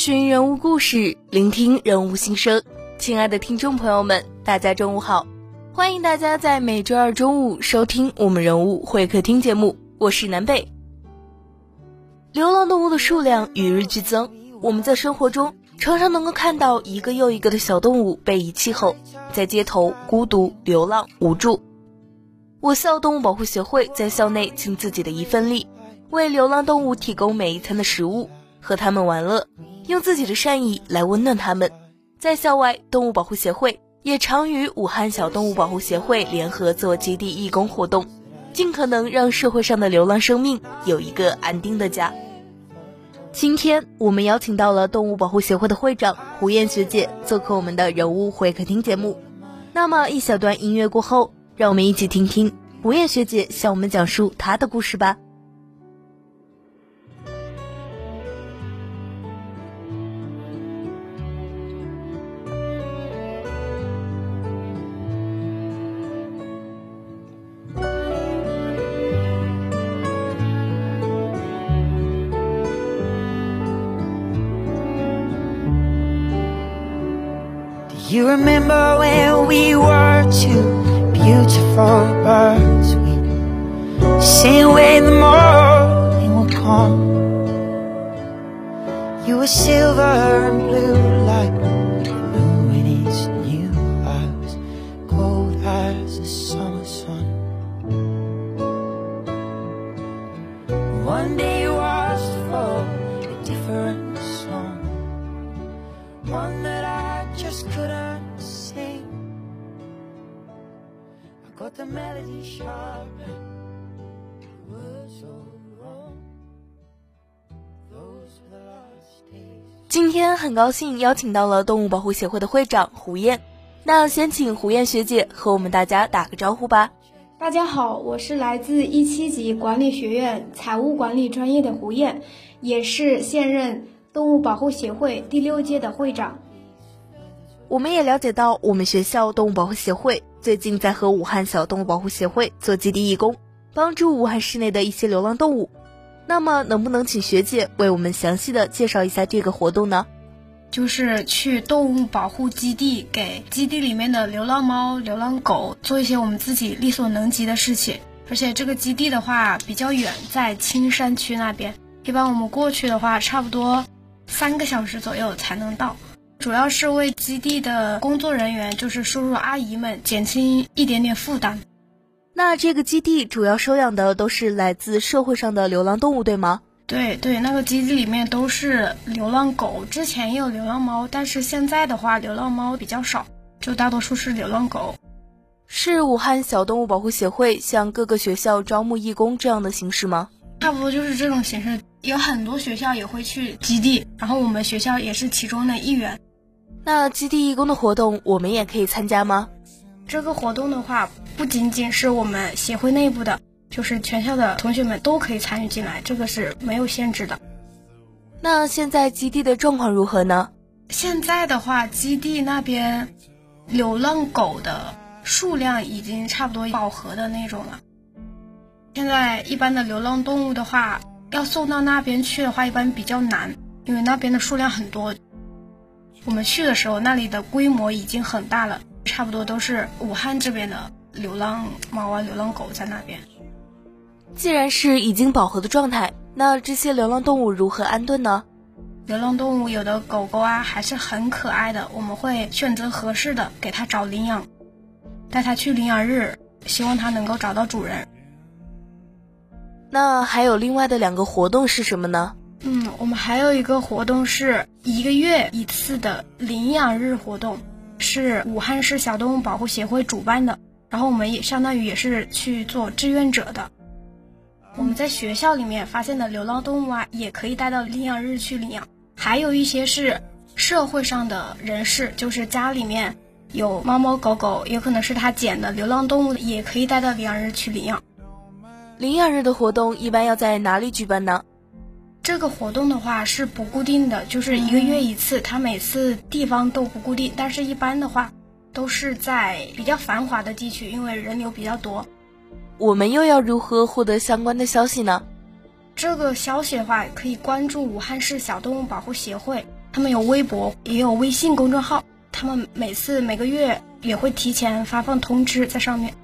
寻人物故事，聆听人物心声。亲爱的听众朋友们，大家中午好，欢迎大家在每周二中午收听我们人物会客厅节目，我是南北。流浪动物的数量与日俱增，我们在生活中常常能够看到一个又一个的小动物被遗弃后，在街头孤独流浪无助。我校动物保护协会在校内尽自己的一份力，为流浪动物提供每一餐的食物，和它们玩乐。用自己的善意来温暖他们，在校外，动物保护协会也常与武汉小动物保护协会联合做基地义工活动，尽可能让社会上的流浪生命有一个安定的家。今天我们邀请到了动物保护协会的会长胡燕学姐做客我们的人物会客厅节目。那么一小段音乐过后，让我们一起听听胡燕学姐向我们讲述她的故事吧。You remember when we were two beautiful birds? We'd sing away the morning would come. You were silver and blue just couldn't sing. I got the melody sharp, the words all wrong. Those were the last days. 今天很高兴邀请到了动物保护协会的会长胡燕，那先请胡燕学姐和我们大家打个招呼吧。大家好，我是来自一七级管理学院财务管理专业的胡燕，也是现任动物保护协会第六届的会长。我们也了解到，我们学校动物保护协会最近在和武汉小动物保护协会做基地义工，帮助武汉市内的一些流浪动物。那么，能不能请学姐为我们详细的介绍一下这个活动呢？就是去动物保护基地，给基地里面的流浪猫、流浪狗做一些我们自己力所能及的事情。而且这个基地的话比较远，在青山区那边，一般我们过去的话，差不多三个小时左右才能到。主要是为基地的工作人员，就是叔叔阿姨们减轻一点点负担。那这个基地主要收养的都是来自社会上的流浪动物，对吗？对对，那个基地里面都是流浪狗，之前也有流浪猫，但是现在的话，流浪猫比较少，就大多数是流浪狗。是武汉小动物保护协会向各个学校招募义工这样的形式吗？差不多就是这种形式，有很多学校也会去基地，然后我们学校也是其中的一员。那基地义工的活动，我们也可以参加吗？这个活动的话，不仅仅是我们协会内部的，就是全校的同学们都可以参与进来，这个是没有限制的。那现在基地的状况如何呢？现在的话，基地那边流浪狗的数量已经差不多饱和的那种了。现在一般的流浪动物的话，要送到那边去的话，一般比较难，因为那边的数量很多。我们去的时候，那里的规模已经很大了，差不多都是武汉这边的流浪猫啊、流浪狗在那边。既然是已经饱和的状态，那这些流浪动物如何安顿呢？流浪动物有的狗狗啊还是很可爱的，我们会选择合适的给它找领养，带它去领养日，希望它能够找到主人。那还有另外的两个活动是什么呢？嗯，我们还有一个活动是一个月一次的领养日活动，是武汉市小动物保护协会主办的，然后我们也相当于也是去做志愿者的。我们在学校里面发现的流浪动物啊，也可以带到领养日去领养。还有一些是社会上的人士，就是家里面有猫猫狗狗，有可能是他捡的流浪动物，也可以带到领养日去领养。领养日的活动一般要在哪里举办呢？这个活动的话是不固定的，就是一个月一次，它每次地方都不固定，但是一般的话都是在比较繁华的地区，因为人流比较多。我们又要如何获得相关的消息呢？这个消息的话，可以关注武汉市小动物保护协会，他们有微博，也有微信公众号，他们每次每个月也会提前发放通知在上面。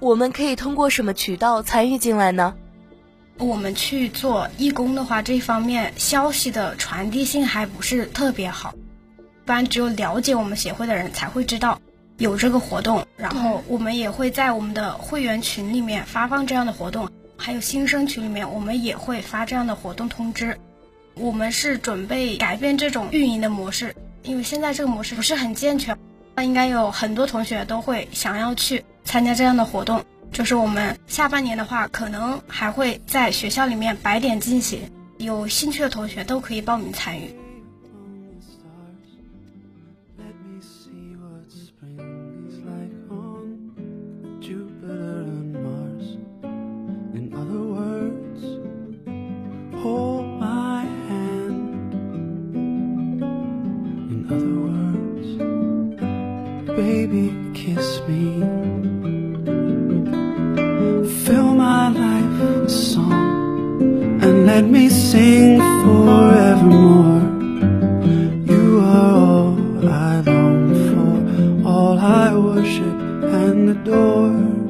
我们可以通过什么渠道参与进来呢？我们去做义工的话，这方面消息的传递性还不是特别好，一般只有了解我们协会的人才会知道。有这个活动，然后我们也会在我们的会员群里面发放这样的活动，还有新生群里面我们也会发这样的活动通知。我们是准备改变这种运营的模式，因为现在这个模式不是很健全。那应该有很多同学都会想要去参加这样的活动，就是我们下半年的话，可能还会在学校里面摆点惊喜，有兴趣的同学都可以报名参与。the door.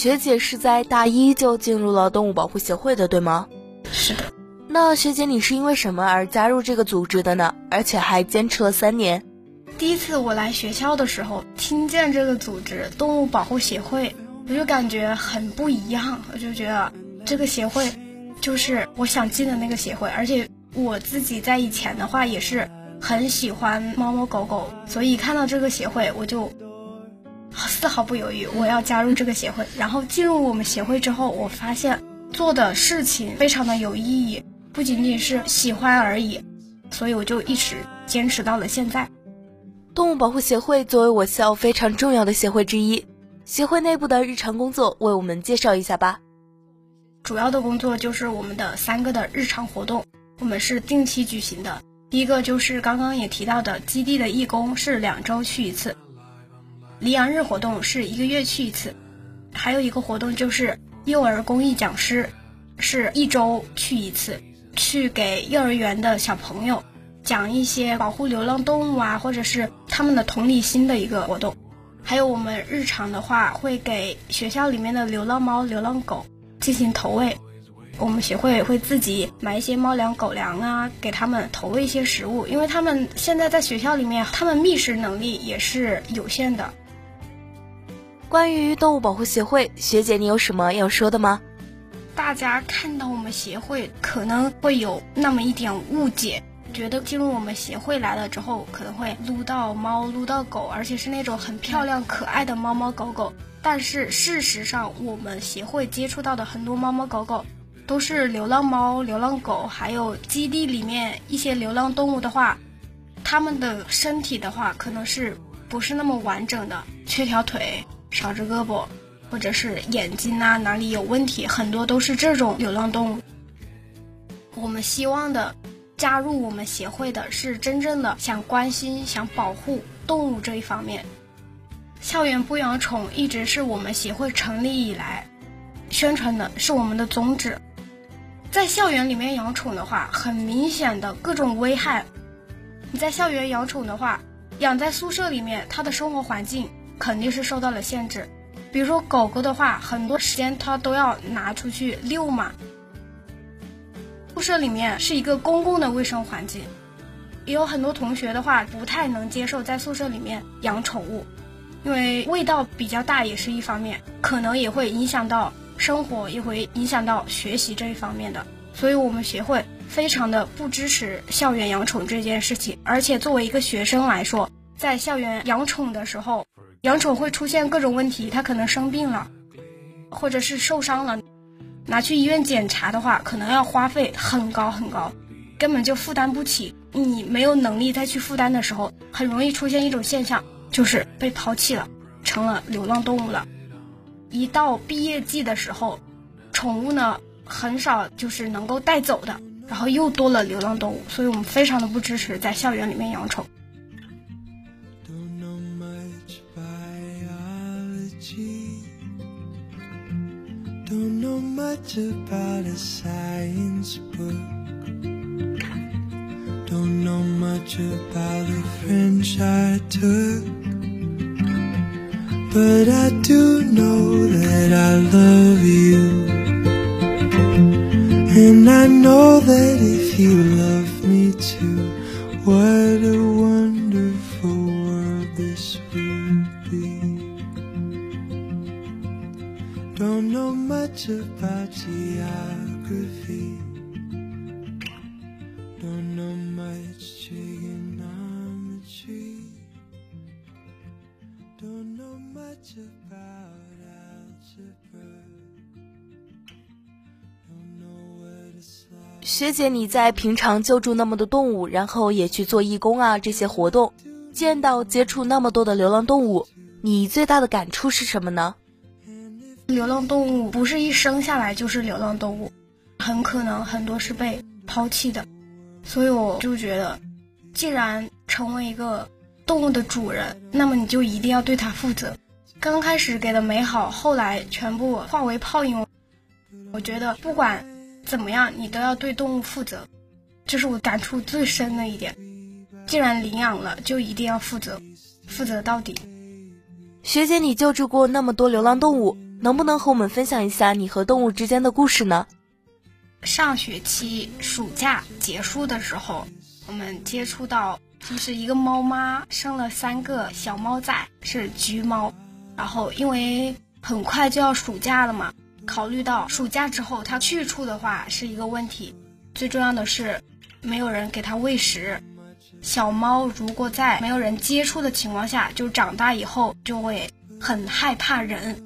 学姐是在大一就进入了动物保护协会的，对吗？是的。那学姐你是因为什么而加入这个组织的呢？而且还坚持了三年。第一次我来学校的时候，听见这个组织——动物保护协会，我就感觉很不一样。我就觉得这个协会就是我想进的那个协会，而且我自己在以前的话也是很喜欢猫猫狗狗，所以看到这个协会，我就丝毫不犹豫，我要加入这个协会。然后进入我们协会之后，我发现做的事情非常的有意义，不仅仅是喜欢而已，所以我就一直坚持到了现在。动物保护协会作为我校非常重要的协会之一，协会内部的日常工作为我们介绍一下吧。主要的工作就是我们的三个的日常活动，我们是定期举行的。第一个就是刚刚也提到的基地的义工是两周去一次，离阳日活动是一个月去一次，还有一个活动就是幼儿公益讲师，是一周去一次，去给幼儿园的小朋友讲一些保护流浪动物啊，或者是他们的同理心的一个活动。还有我们日常的话，会给学校里面的流浪猫、流浪狗进行投喂。我们协会会自己买一些猫粮、狗粮啊，给他们投喂一些食物，因为他们现在在学校里面，他们觅食能力也是有限的。关于动物保护协会，学姐你有什么要说的吗？大家看到我们协会可能会有那么一点误解，觉得进入我们协会来了之后，可能会撸到猫、撸到狗，而且是那种很漂亮、可爱的猫猫狗狗。但是事实上，我们协会接触到的很多猫猫狗狗，都是流浪猫、流浪狗，还有基地里面一些流浪动物的话，它们的身体的话，可能是不是那么完整的，缺条腿、少只胳膊。或者是眼睛啊哪里有问题，很多都是这种流浪动物。我们希望的加入我们协会的是真正的想关心、想保护动物这一方面。校园不养宠一直是我们协会成立以来宣传的是我们的宗旨。在校园里面养宠的话，很明显的各种危害。你在校园养宠的话，养在宿舍里面，它的生活环境肯定是受到了限制。比如说狗狗的话，很多时间它都要拿出去遛嘛。宿舍里面是一个公共的卫生环境，也有很多同学的话不太能接受在宿舍里面养宠物，因为味道比较大也是一方面，可能也会影响到生活，也会影响到学习这一方面的。所以我们学会非常的不支持校园养宠这件事情，而且作为一个学生来说，在校园养宠的时候。养宠会出现各种问题，它可能生病了，或者是受伤了，拿去医院检查的话，可能要花费很高很高，根本就负担不起。你没有能力再去负担的时候，很容易出现一种现象，就是被抛弃了，成了流浪动物了。一到毕业季的时候，宠物呢很少就是能够带走的，然后又多了流浪动物，所以我们非常的不支持在校园里面养宠。Don't know much about a science book. Don't know much about the French I took. But I do know that I love you. And I know that if you love 学姐，你在平常救助那么多动物，然后也去做义工啊，这些活动，见到接触那么多的流浪动物，你最大的感触是什么呢？流浪动物不是一生下来就是流浪动物，很可能很多是被抛弃的，所以我就觉得，既然成为一个动物的主人，那么你就一定要对它负责。刚开始给的美好，后来全部化为泡影。我觉得不管怎么样，你都要对动物负责，这是我感触最深的一点。既然领养了，就一定要负责，负责到底。学姐，你救助过那么多流浪动物。能不能和我们分享一下你和动物之间的故事呢？上学期暑假结束的时候，我们接触到就是一个猫妈生了三个小猫仔，是橘猫。然后因为很快就要暑假了嘛，考虑到暑假之后它去处的话是一个问题，最重要的是没有人给它喂食。小猫如果在没有人接触的情况下，就长大以后就会很害怕人。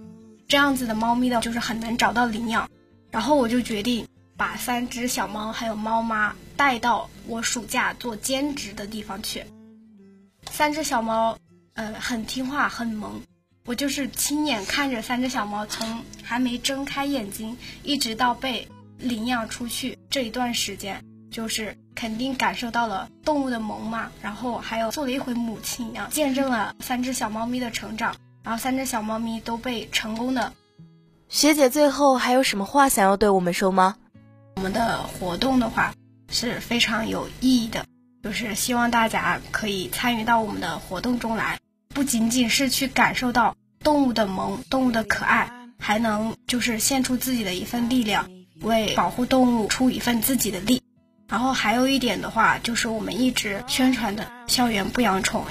这样子的猫咪的，就是很难找到领养，然后我就决定把三只小猫还有猫妈带到我暑假做兼职的地方去。三只小猫，呃，很听话，很萌。我就是亲眼看着三只小猫从还没睁开眼睛，一直到被领养出去这一段时间，就是肯定感受到了动物的萌嘛。然后还有做了一回母亲一样，见证了三只小猫咪的成长。然后三只小猫咪都被成功的。学姐最后还有什么话想要对我们说吗？我们的活动的话是非常有意义的，就是希望大家可以参与到我们的活动中来，不仅仅是去感受到动物的萌、动物的可爱，还能就是献出自己的一份力量，为保护动物出一份自己的力。然后还有一点的话，就是我们一直宣传的校园不养宠。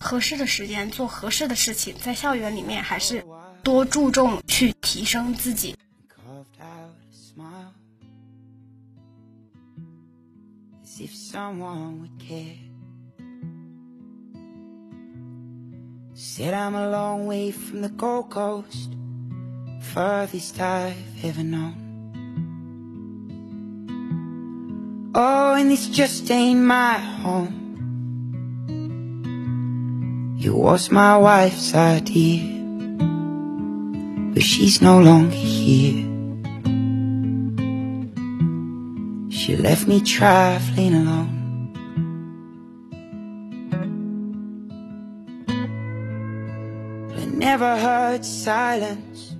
合适的时间做合适的事情，在校园里面还是多注重去提升自己。if someone who care. Said I'm a long way from the Gold Coast, furthest I've ever known. Oh, and this just ain't my home. It was my wife's idea, but she's no longer here. She left me traveling alone. Never heard silence.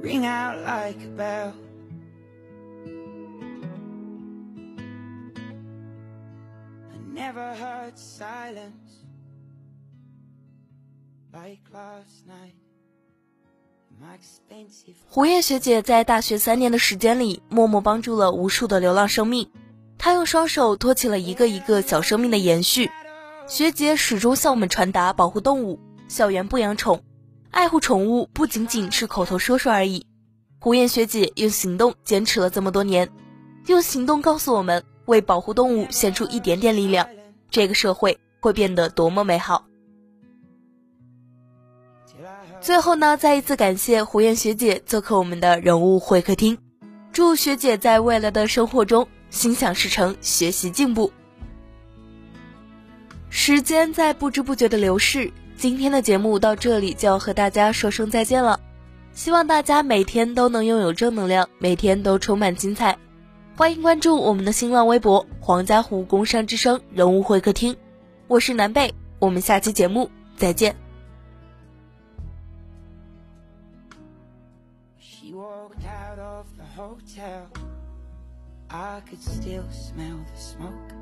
Ring out like a bell. I never heard silence like last night. 胡燕学姐在大学三年的时间里，默默帮助了无数的流浪生命。她用双手托起了一个一个小生命的延续。学姐始终向我们传达保护动物，校园不养宠，爱护宠物不仅仅是口头说说而已。胡燕学姐用行动坚持了这么多年，用行动告诉我们，为保护动物献出一点点力量，这个社会会变得多么美好。最后呢，再一次感谢胡燕学姐做客我们的人物会客厅，祝学姐在未来的生活中心想事成，学习进步。时间在不知不觉的流逝，今天的节目到这里就要和大家说声再见了。希望大家每天都能拥有正能量，每天都充满精彩。欢迎关注我们的新浪微博“黄家湖工商之声人物会客厅”，我是南贝，我们下期节目再见。She walked out of the hotel. I could still smell the smoke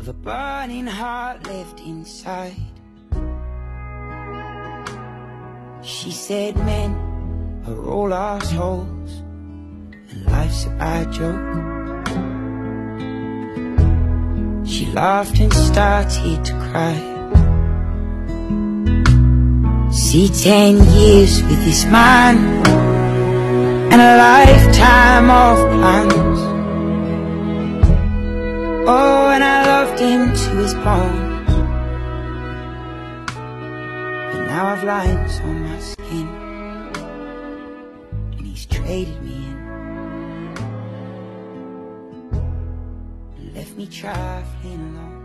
of a burning heart left inside. She said, Men are all assholes, and life's a bad joke. She laughed and started to cry. See, ten years with this man and a lifetime of plans. Oh, and I loved him to his bone. But now I've lines on my skin, and he's traded me in left me trifling alone.